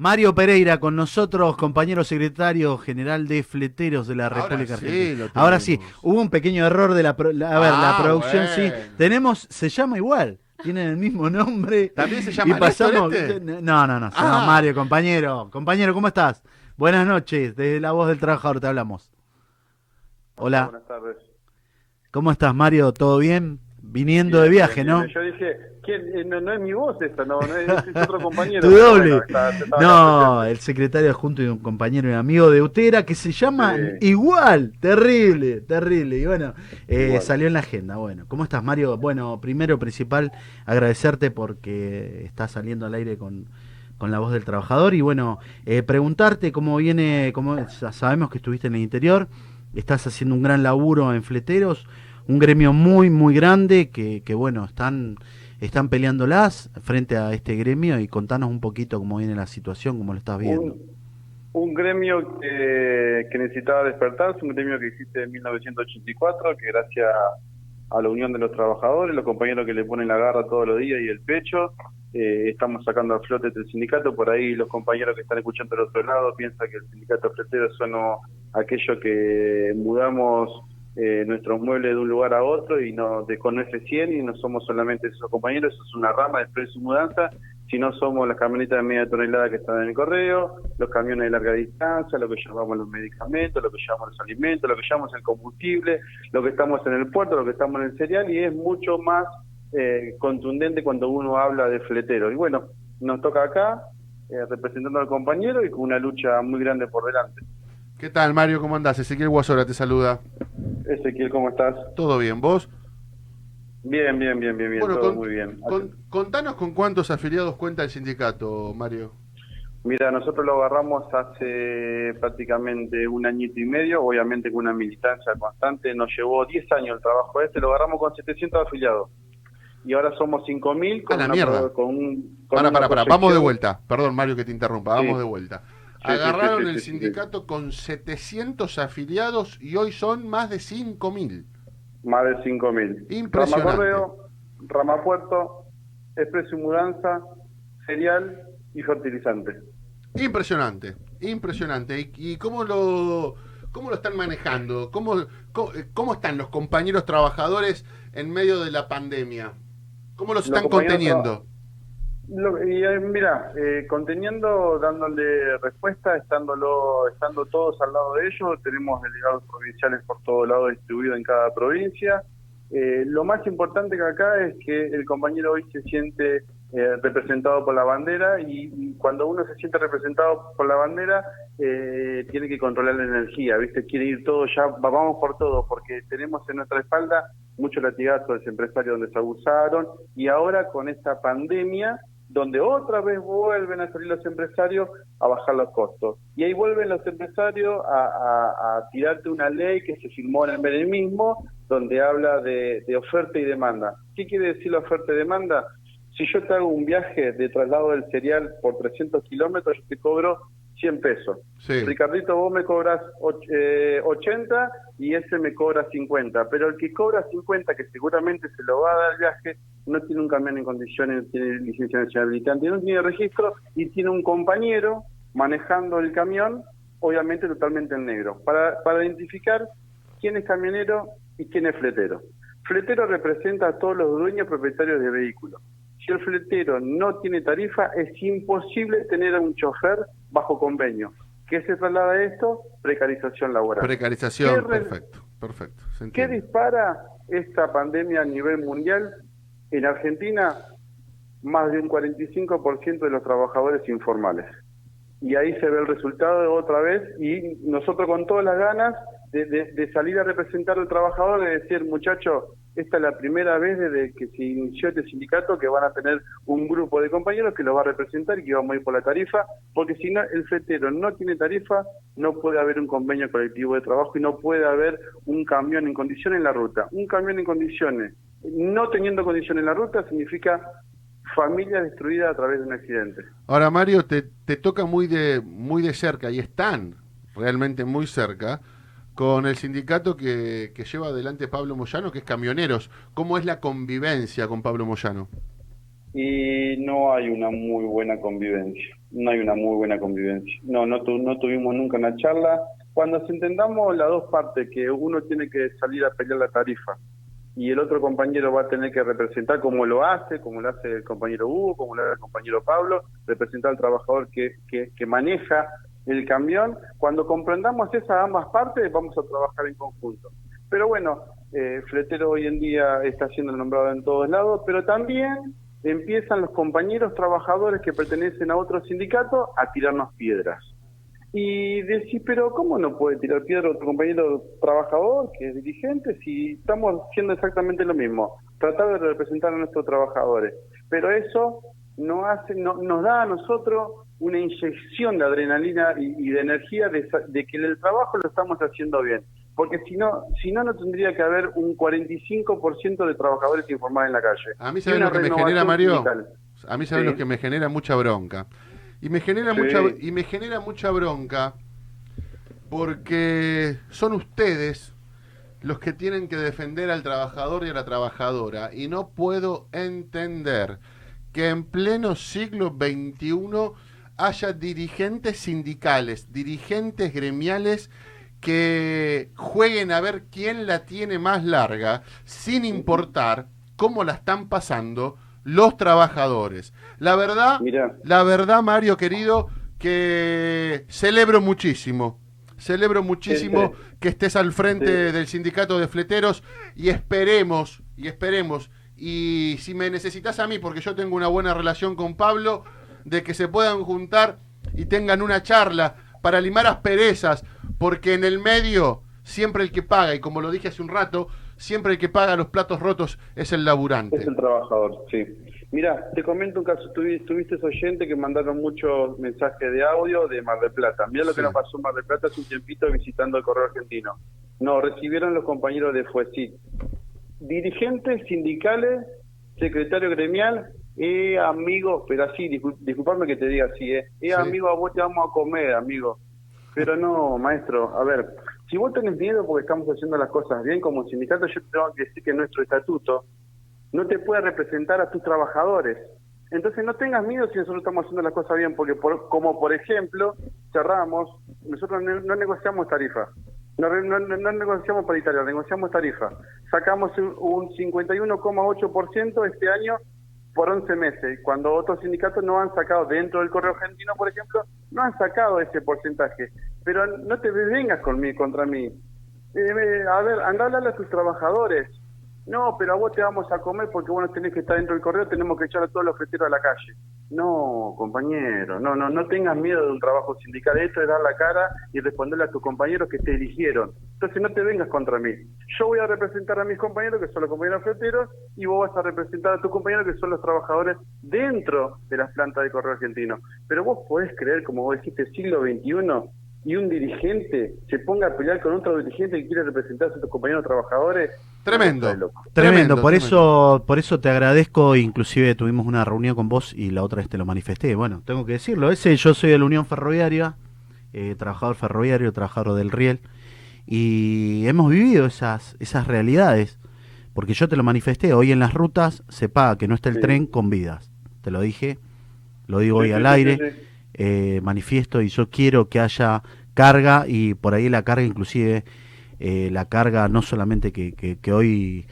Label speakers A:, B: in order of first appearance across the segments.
A: Mario Pereira con nosotros, compañero secretario general de Fleteros de la República
B: sí,
A: Argentina.
B: lo
A: Ahora sí, hubo un pequeño error de la, pro- la- a ver, la
B: Ah,
A: producción sí. Tenemos, se llama igual, tienen el mismo nombre.
B: ¿También se
A: y
B: llama
A: pasamos.
B: Néstor este?
A: No, no, no, se llama
B: Ah.
A: Mario, compañero. Compañero, ¿cómo estás? Buenas noches, desde la voz del trabajador te hablamos. Hola,
C: Buenas tardes.
A: ¿cómo estás, Mario? ¿Todo bien? Viniendo de viaje, ¿no?
C: Yo dije, ¿quién? Eh, No, no es mi voz esta, no, no es, es otro compañero.
A: Tu doble.
C: bueno, está- está-
A: No, el secretario adjunto y un compañero y un amigo de Utera que se llama
C: Sí.
A: igual, terrible, terrible. Y bueno, eh, salió en la agenda. Bueno, ¿cómo estás, Mario? Bueno, primero, principal, agradecerte porque estás saliendo al aire con, con la voz del trabajador. Y bueno, eh, preguntarte cómo viene, cómo sabemos que estuviste en el interior, estás haciendo un gran laburo en Fleteros, un gremio muy, muy grande que, que bueno, están están peleándolas frente a este gremio y contanos un poquito cómo viene la situación, cómo lo estás viendo.
C: Un, gremio que, que necesitaba despertarse, un gremio que existe en 1984, que gracias a la unión de los trabajadores, los compañeros que le ponen la garra todos los días y el pecho, eh, estamos sacando a flote del sindicato. Por ahí los compañeros que están escuchando del otro lado piensan que el sindicato fletero son o- aquello que mudamos eh, nuestros muebles de un lugar a otro y no de con F100 y no somos solamente esos compañeros, eso es una rama después de su mudanza, sino somos las camionetas de media tonelada que están en el correo, los camiones de larga distancia, lo que llevamos los medicamentos, lo que llevamos los alimentos, lo que llevamos el combustible, lo que estamos en el puerto, lo que estamos en el cereal y es mucho más eh, contundente cuando uno habla de fletero. Y bueno, nos toca acá eh, representando al compañero y con una lucha muy grande por delante.
B: ¿Qué tal, Mario? ¿Cómo andás? Ezequiel Guasora te saluda.
C: Ezequiel, ¿cómo estás?
B: ¿Todo bien? ¿Vos?
C: Bien, bien, bien, bien, bien,
B: Bueno,
C: todo
B: con-
C: muy bien.
B: Con- contanos con cuántos afiliados cuenta el sindicato, Mario.
C: Mira, nosotros lo agarramos hace prácticamente un añito y medio, obviamente con una militancia constante, nos llevó 10 años el trabajo este, lo agarramos con 700 afiliados. Y ahora somos 5.000 con,
B: A la
C: una
B: mierda.
C: con un... con
B: Para, para, para. Vamos de vuelta. Perdón, Mario, que te interrumpa. Vamos
C: Sí.
B: de vuelta. Agarraron el sindicato con 700 afiliados y hoy son más de 5.000.
C: Más de 5.000.
B: Impresionante.
C: Rama Correo, Rama Puerto, Expreso y Mudanza, Cereal y Fertilizante.
B: Impresionante, impresionante. ¿Y, y cómo lo cómo lo están manejando? ¿Cómo, cómo, eh, cómo están los compañeros trabajadores en medio de la pandemia? ¿Cómo los
C: Los
B: están conteniendo?
C: Lo- y eh, mira, eh, conteniendo, dándole respuesta, estándolo, estando todos al lado de ellos, tenemos delegados provinciales por todos lados distribuidos en cada provincia. Eh, lo más importante que acá es que el compañero hoy se siente eh, representado por la bandera y, cuando uno se siente representado por la bandera eh, tiene que controlar la energía, ¿viste? Quiere ir todo ya, va- vamos por todo, porque tenemos en nuestra espalda muchos latigazos de empresarios donde se abusaron y ahora con esta pandemia donde otra vez vuelven a salir los empresarios a bajar los costos. Y ahí vuelven los empresarios a, a- a tirarte una ley que se firmó en el menemismo, donde habla de, de oferta y demanda. ¿Qué quiere decir la oferta y demanda? Si yo te hago un viaje de traslado del cereal por 300 kilómetros, yo te cobro 100 pesos.
B: Sí.
C: Ricardito, vos me cobras och- eh, 80 y ese me cobra 50. Pero el que cobra 50, que seguramente se lo va a dar el viaje, no tiene un camión en condiciones, no tiene licencia nacional habilitante, no tiene registro y tiene un compañero manejando el camión, obviamente totalmente en negro, para, para identificar quién es camionero y quién es fletero. Fletero representa a todos los dueños propietarios de vehículos. Si el fletero no tiene tarifa, es imposible tener a un chofer bajo convenio. ¿Qué se traslada a esto? Precarización laboral.
B: Precarización,
C: ¿Qué re-
B: perfecto, perfecto. se
C: ¿Qué dispara esta pandemia a nivel mundial? En Argentina, más de un 45% de los trabajadores informales. Y ahí se ve el resultado de otra vez y nosotros con todas las ganas de, de- de salir a representar al trabajador, de decir, muchachos, esta es la primera vez desde que se inició este sindicato que van a tener un grupo de compañeros que los va a representar y que vamos a ir por la tarifa, porque si no, el fletero no tiene tarifa, no puede haber un convenio colectivo de trabajo y no puede haber un camión en condiciones en la ruta. Un camión en condiciones, no teniendo condiciones en la ruta, significa familia destruida a través de un accidente.
B: Ahora, Mario, te, te toca muy de, muy de cerca y están realmente muy cerca con el sindicato que, lleva adelante Pablo Moyano, que es Camioneros. ¿Cómo es la convivencia con Pablo Moyano?
C: y no hay una muy buena convivencia. No hay una muy buena convivencia. No, no, no tuvimos nunca una charla. Cuando entendamos las dos partes, que uno tiene que salir a pelear la tarifa y el otro compañero va a tener que representar como lo hace, como lo hace el compañero Hugo, como lo hace el compañero Pablo, representar al trabajador que, que, que maneja el camión. Cuando comprendamos esas ambas partes, vamos a trabajar en conjunto. Pero bueno, eh, Fletero hoy en día está siendo nombrado en todos lados, pero también empiezan los compañeros trabajadores que pertenecen a otro sindicato a tirarnos piedras. Y decir, pero ¿cómo no puede tirar piedra otro compañero trabajador que es dirigente si estamos haciendo exactamente lo mismo? Tratar de representar a nuestros trabajadores. Pero eso no hace, no, nos da a nosotros una inyección de adrenalina y, de energía de, de, que el trabajo lo estamos haciendo bien porque si no, si no, no tendría que haber un 45% de trabajadores informados en la calle.
B: A mí, ¿sabes lo que me genera, Mario? A mí, ¿sabes lo que me genera mucha bronca? Y me genera mucha y me genera mucha bronca porque son ustedes los que tienen que defender al trabajador y a la trabajadora. Y no puedo entender que en pleno siglo XXI haya dirigentes sindicales, dirigentes gremiales que jueguen a ver quién la tiene más larga, sin importar cómo la están pasando los trabajadores. La verdad, la verdad, Mario querido, que celebro muchísimo. Celebro muchísimo que estés al frente del sindicato de fleteros y esperemos, y esperemos, y si me necesitas a mí, porque yo tengo una buena relación con Pablo, de que se puedan juntar y tengan una charla para limar asperezas, porque en el medio siempre el que paga, y como lo dije hace un rato, siempre el que paga los platos rotos es el laburante.
C: Es el trabajador, sí. Mira, te comento un caso, tuviste, oyente que mandaron muchos mensajes de audio de Mar del Plata. Mira lo que nos pasó en Mar del Plata hace un tiempito visitando el Correo Argentino. Nos recibieron los compañeros de FUESIT. Dirigentes sindicales, secretario gremial, eh, amigo, pero así, disculpame que te diga así, eh, eh amigo, a vos te vamos a comer, amigo. Pero no, maestro, a ver, si vos tenés miedo porque estamos haciendo las cosas bien como sindicato, yo te tengo que decir que nuestro estatuto no te puede representar a tus trabajadores. Entonces no tengas miedo si nosotros estamos haciendo las cosas bien, porque como por ejemplo, cerramos, nosotros no, negociamos tarifa, no, no, no, negociamos paritaria, negociamos tarifa. Sacamos un 51,8% este año por 11 meses, cuando otros sindicatos no han sacado, dentro del correo argentino, por ejemplo, no han sacado ese porcentaje. Pero no te vengas conmigo, contra mí. A ver, anda a hablarle a tus trabajadores. No, pero a vos te vamos a comer porque vos no tenés que estar dentro del correo, tenemos que echar a todos los freteros a la calle. No, compañero, no, no, no tengas miedo de un trabajo sindical. Esto es dar la cara y responderle a tus compañeros que te eligieron. Entonces no te vengas contra mí. Yo voy a representar a mis compañeros, que son los compañeros freteros, y vos vas a representar a tus compañeros, que son los trabajadores dentro de las plantas de correo argentino. Pero vos podés creer, como vos dijiste, siglo XXI, y un dirigente se ponga a pelear con otro dirigente que quiere representar a sus compañeros trabajadores.
B: Tremendo.
A: Tremendo, por eso por eso te agradezco, inclusive tuvimos una reunión con vos y la otra vez te lo manifesté. Bueno, tengo que decirlo, ese yo soy de la Unión Ferroviaria, eh, trabajador ferroviario, trabajador del Riel y hemos vivido esas esas realidades, porque yo te lo manifesté, hoy en las rutas se paga que no está el tren con vidas. Te lo dije, lo digo hoy al aire. Eh, manifiesto y yo quiero que haya carga y por ahí la carga inclusive eh, la carga no solamente que, hoy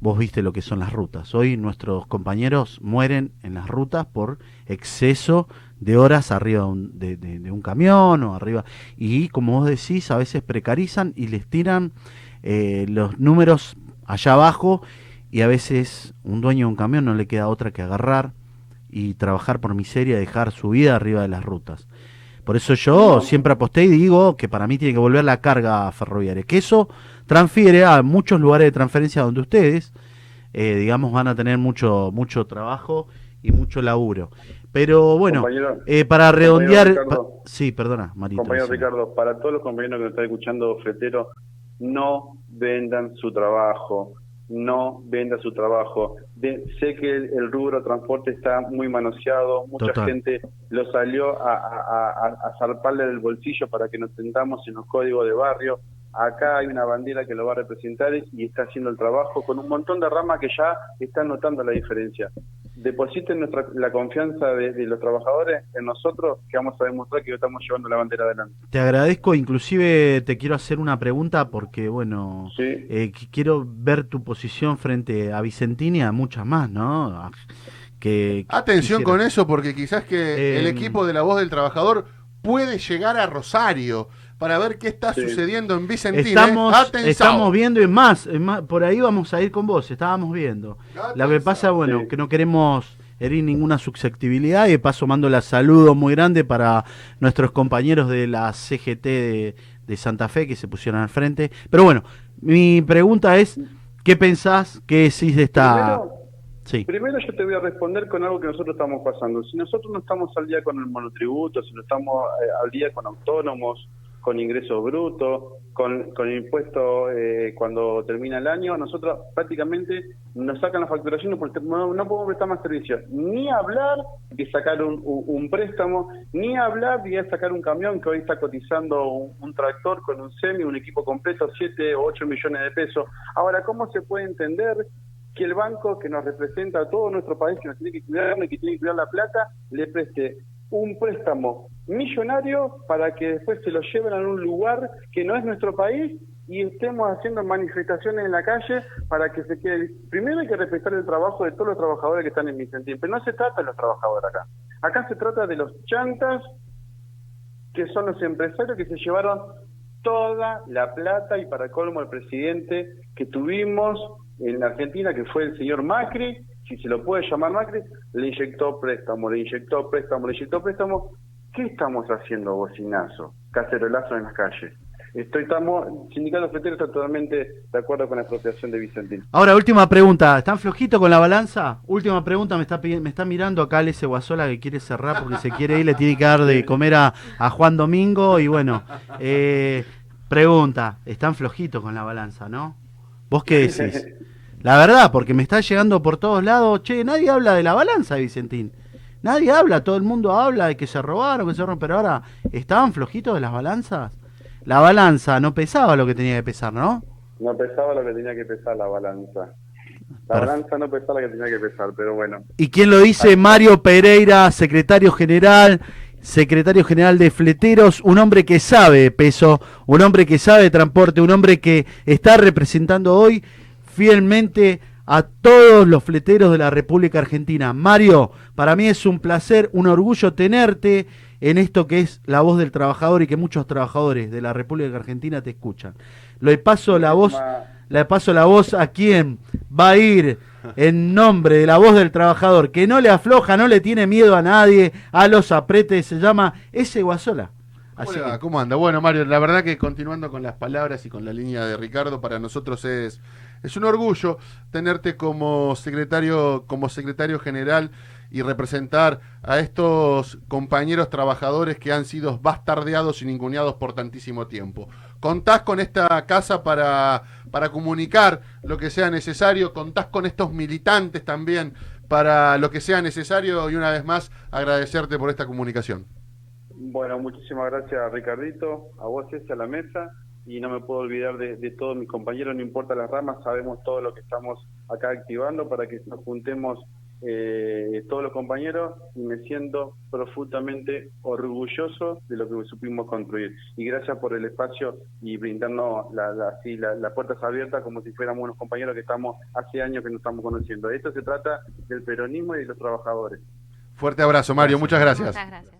A: vos viste lo que son las rutas. Hoy nuestros compañeros mueren en las rutas por exceso de horas arriba de, de, un camión o arriba. Y como vos decís, a veces precarizan y les tiran eh, los números allá abajo y a veces un dueño de un camión no le queda otra que agarrar y trabajar por miseria, dejar su vida arriba de las rutas. Por eso yo siempre aposté y digo que para mí tiene que volver la carga ferroviaria, que eso transfiere a muchos lugares de transferencia donde ustedes, eh, digamos, van a tener mucho, mucho trabajo y mucho laburo. Pero bueno, eh, para redondear... sí, perdona,
C: Marita. Compañero Ricardo, para todos los compañeros que nos están escuchando, Fletero, no vendan su trabajo, no venda su trabajo. sé que el, rubro transporte está muy manoseado, mucha gente lo salió a, a, zarparle del bolsillo para que nos tentamos en los códigos de barrio. Acá hay una bandera que lo va a representar y está haciendo el trabajo con un montón de ramas que ya están notando la diferencia. Depositen nuestra, la confianza de, los trabajadores en nosotros, que vamos a demostrar que estamos llevando la bandera adelante.
A: Te agradezco, inclusive te quiero hacer una pregunta porque, bueno, eh, quiero ver tu posición frente a Vicentini y a muchas más, ¿no?
B: Que, Atención con eso, porque quizás que el em, equipo de la voz del trabajador puede llegar a Rosario para ver qué está sucediendo en Vicentini.
A: Estamos, estamos viendo, y más, más, por ahí vamos a ir con vos, estábamos viendo. Lo que pasa, bueno, que no queremos herir ninguna susceptibilidad y de paso mando la saludo muy grande para nuestros compañeros de la CGT de, Santa Fe que se pusieron al frente. Pero bueno, mi pregunta es, ¿qué pensás que decís de esta...
C: Primero yo te voy a responder con algo que nosotros estamos pasando. Si nosotros no estamos al día con el monotributo, si no estamos eh, al día con autónomos, con ingresos brutos, con, con impuestos eh, cuando termina el año, nosotros prácticamente nos sacan la facturación porque no, podemos prestar más servicios. Ni hablar de sacar un, préstamo, ni hablar de sacar un camión que hoy está cotizando un, tractor con un semi, un equipo completo, 7 o 8 millones de pesos. Ahora, ¿cómo se puede entender que el banco que nos representa a todo nuestro país, que nos tiene que cuidar y que tiene que cuidar la plata, le preste un préstamo millonario para que después se lo lleven a un lugar que no es nuestro país y estemos haciendo manifestaciones en la calle para que se quede. Primero hay que respetar el trabajo de todos los trabajadores que están en Vicentín, pero no se trata de los trabajadores acá. Acá se trata de los chantas, que son los empresarios que se llevaron toda la plata y para colmo el presidente que tuvimos en Argentina, que fue el señor Macri, si se lo puede llamar Macri, le inyectó préstamo, le inyectó préstamo, le inyectó préstamo. ¿Qué estamos haciendo, bocinazo? Cacerolazo en las calles. Estoy, estamos, Sindicato Fletero está totalmente de acuerdo con la expropiación de Vicentín.
A: Ahora, última pregunta. ¿Están flojitos con la balanza? Última pregunta, me está me está mirando acá ese Guasola que quiere cerrar porque se quiere ir, le tiene que dar de comer a, Juan Domingo y bueno, eh, pregunta, ¿están flojitos con la balanza, no? ¿Vos qué decís? La verdad, porque me está llegando por todos lados, che, nadie habla de la balanza Vicentín. Nadie habla, todo el mundo habla de que se robaron, que se robaron, pero ahora, ¿estaban flojitos de las balanzas? La balanza no pesaba lo que tenía que pesar, ¿no?
C: No pesaba lo que tenía que pesar la balanza. La balanza no pesaba lo que tenía que pesar, pero bueno.
A: ¿Y quién lo dice? Mario Pereira, secretario general, secretario general de Fleteros, un hombre que sabe peso, un hombre que sabe transporte, un hombre que está representando hoy fielmente a todos los fleteros de la República Argentina. Mario, para mí es un placer, un orgullo tenerte en esto que es la voz del trabajador y que muchos trabajadores de la República Argentina te escuchan. Le paso la voz, le paso la voz a quien va a ir en nombre de la voz del trabajador, que no le afloja, no le tiene miedo a nadie, a los apretes, se llama ese Guasola.
B: ¿Cómo anda? Bueno, Mario, la verdad que continuando con las palabras y con la línea de Ricardo, para nosotros es es un orgullo tenerte como secretario, como secretario general y representar a estos compañeros trabajadores que han sido bastardeados y ninguneados por tantísimo tiempo. Contás con esta casa para, para comunicar lo que sea necesario, contás con estos militantes también para lo que sea necesario y una vez más agradecerte por esta comunicación.
C: Bueno, muchísimas gracias Ricardito, a vos y a la mesa y no me puedo olvidar de, todos mis compañeros, no importa las ramas, sabemos todo lo que estamos acá activando para que nos juntemos eh, todos los compañeros y me siento profundamente orgulloso de lo que supimos construir. Y gracias por el espacio y brindarnos la, la, las puertas abiertas como si fuéramos unos compañeros que estamos hace años que nos estamos conociendo. Esto se trata del peronismo y de los trabajadores.
B: Fuerte abrazo, Mario. Muchas gracias. Muchas gracias.